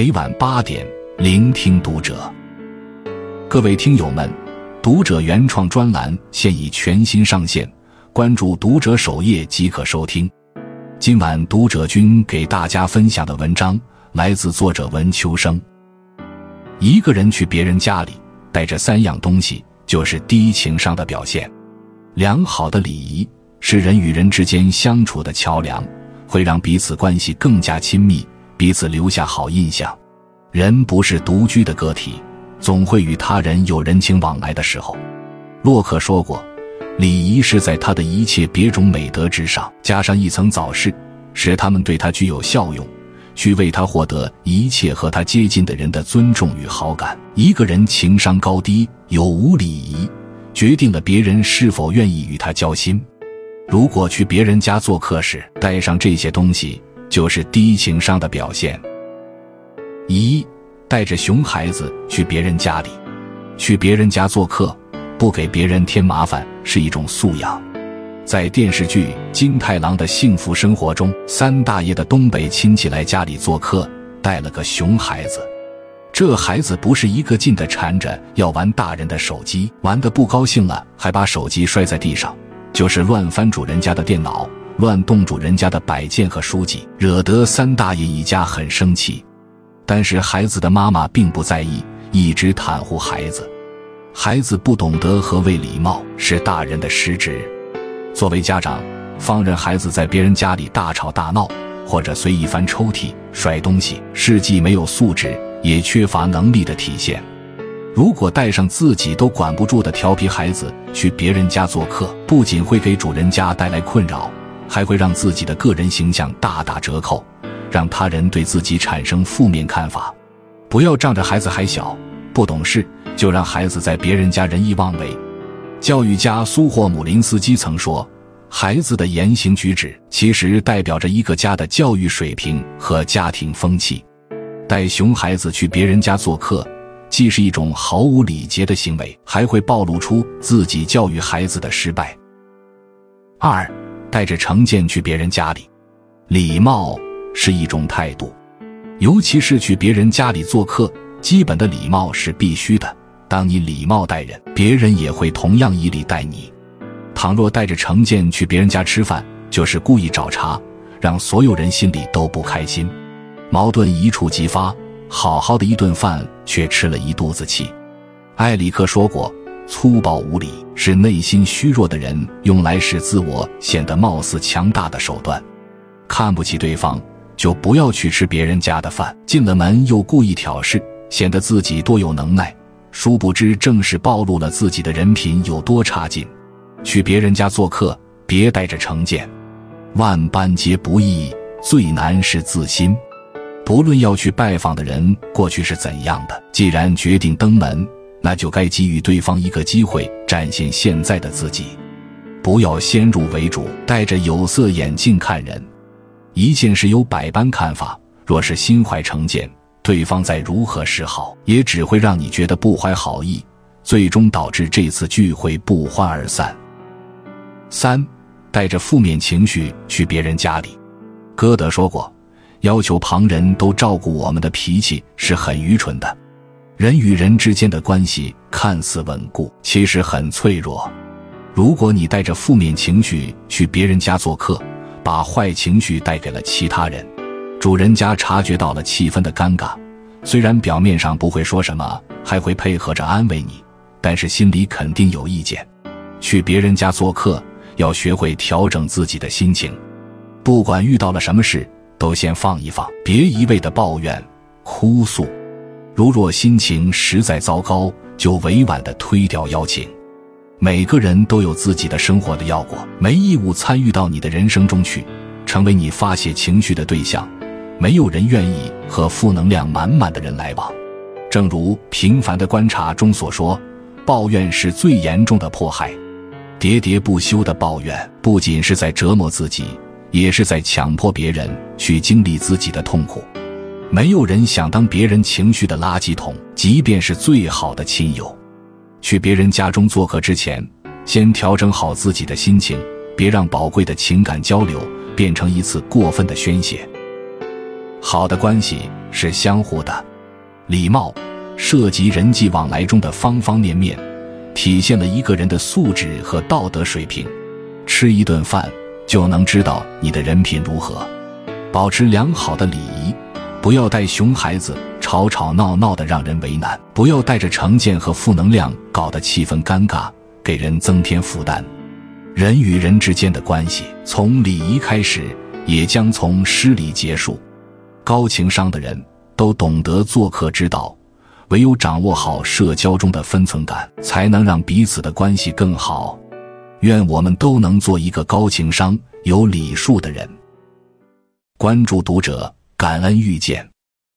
每晚八点，聆听读者。各位听友们，读者原创专栏现已全新上线，关注读者首页即可收听。今晚读者君给大家分享的文章来自作者文秋生。一个人去别人家里，带着三样东西，就是低情商的表现。良好的礼仪是人与人之间相处的桥梁，会让彼此关系更加亲密。彼此留下好印象。人不是独居的个体，总会与他人有人情往来的时候。洛克说过，礼仪是在他的一切别种美德之上加上一层早饰，使他们对他具有效用，去为他获得一切和他接近的人的尊重与好感。一个人情商高低有无礼仪，决定了别人是否愿意与他交心。如果去别人家做客时带上这些东西。就是低情商的表现。一，带着熊孩子去别人家里，去别人家做客，不给别人添麻烦是一种素养。在电视剧《金太郎的幸福生活》中，三大爷的东北亲戚来家里做客，带了个熊孩子。这孩子不是一个劲的缠着要玩大人的手机，玩的不高兴了，还把手机摔在地上，就是乱翻主人家的电脑。乱动主人家的摆件和书籍，惹得三大爷一家很生气。但是孩子的妈妈并不在意，一直袒护孩子。孩子不懂得何谓礼貌，是大人的失职。作为家长，放任孩子在别人家里大吵大闹，或者随意翻抽屉、摔东西，是既没有素质，也缺乏能力的体现。如果带上自己都管不住的调皮孩子去别人家做客，不仅会给主人家带来困扰。还会让自己的个人形象大打折扣，让他人对自己产生负面看法。不要仗着孩子还小不懂事，就让孩子在别人家任意妄为。教育家苏霍姆林斯基曾说：“孩子的言行举止，其实代表着一个家的教育水平和家庭风气。”带熊孩子去别人家做客，既是一种毫无礼节的行为，还会暴露出自己教育孩子的失败。二。带着成见去别人家里，礼貌是一种态度，尤其是去别人家里做客，基本的礼貌是必须的。当你礼貌待人，别人也会同样以礼待你。倘若带着成见去别人家吃饭，就是故意找茬，让所有人心里都不开心，矛盾一触即发。好好的一顿饭，却吃了一肚子气。埃里克说过。粗暴无礼是内心虚弱的人用来使自我显得貌似强大的手段。看不起对方，就不要去吃别人家的饭。进了门又故意挑事，显得自己多有能耐，殊不知正是暴露了自己的人品有多差劲。去别人家做客，别带着成见。万般皆不易，最难是自心。不论要去拜访的人过去是怎样的，既然决定登门。那就该给予对方一个机会，展现现在的自己，不要先入为主，戴着有色眼镜看人。一件事有百般看法，若是心怀成见，对方再如何示好，也只会让你觉得不怀好意，最终导致这次聚会不欢而散。三，带着负面情绪去别人家里。歌德说过，要求旁人都照顾我们的脾气是很愚蠢的。人与人之间的关系看似稳固，其实很脆弱。如果你带着负面情绪去别人家做客，把坏情绪带给了其他人，主人家察觉到了气氛的尴尬，虽然表面上不会说什么，还会配合着安慰你，但是心里肯定有意见。去别人家做客，要学会调整自己的心情，不管遇到了什么事，都先放一放，别一味的抱怨、哭诉。如若心情实在糟糕，就委婉的推掉邀请。每个人都有自己的生活的要过，没义务参与到你的人生中去，成为你发泄情绪的对象。没有人愿意和负能量满满的人来往。正如《平凡的观察》中所说，抱怨是最严重的迫害。喋喋不休的抱怨，不仅是在折磨自己，也是在强迫别人去经历自己的痛苦。没有人想当别人情绪的垃圾桶，即便是最好的亲友。去别人家中做客之前，先调整好自己的心情，别让宝贵的情感交流变成一次过分的宣泄。好的关系是相互的。礼貌涉及人际往来中的方方面面，体现了一个人的素质和道德水平。吃一顿饭就能知道你的人品如何。保持良好的礼仪，不要带熊孩子吵吵闹闹的让人为难，不要带着成见和负能量搞得气氛尴尬，给人增添负担。人与人之间的关系从礼仪开始，也将从失礼结束。高情商的人。都懂得做客之道，唯有掌握好社交中的分寸感，才能让彼此的关系更好。愿我们都能做一个高情商、有礼数的人。关注读者，感恩遇见。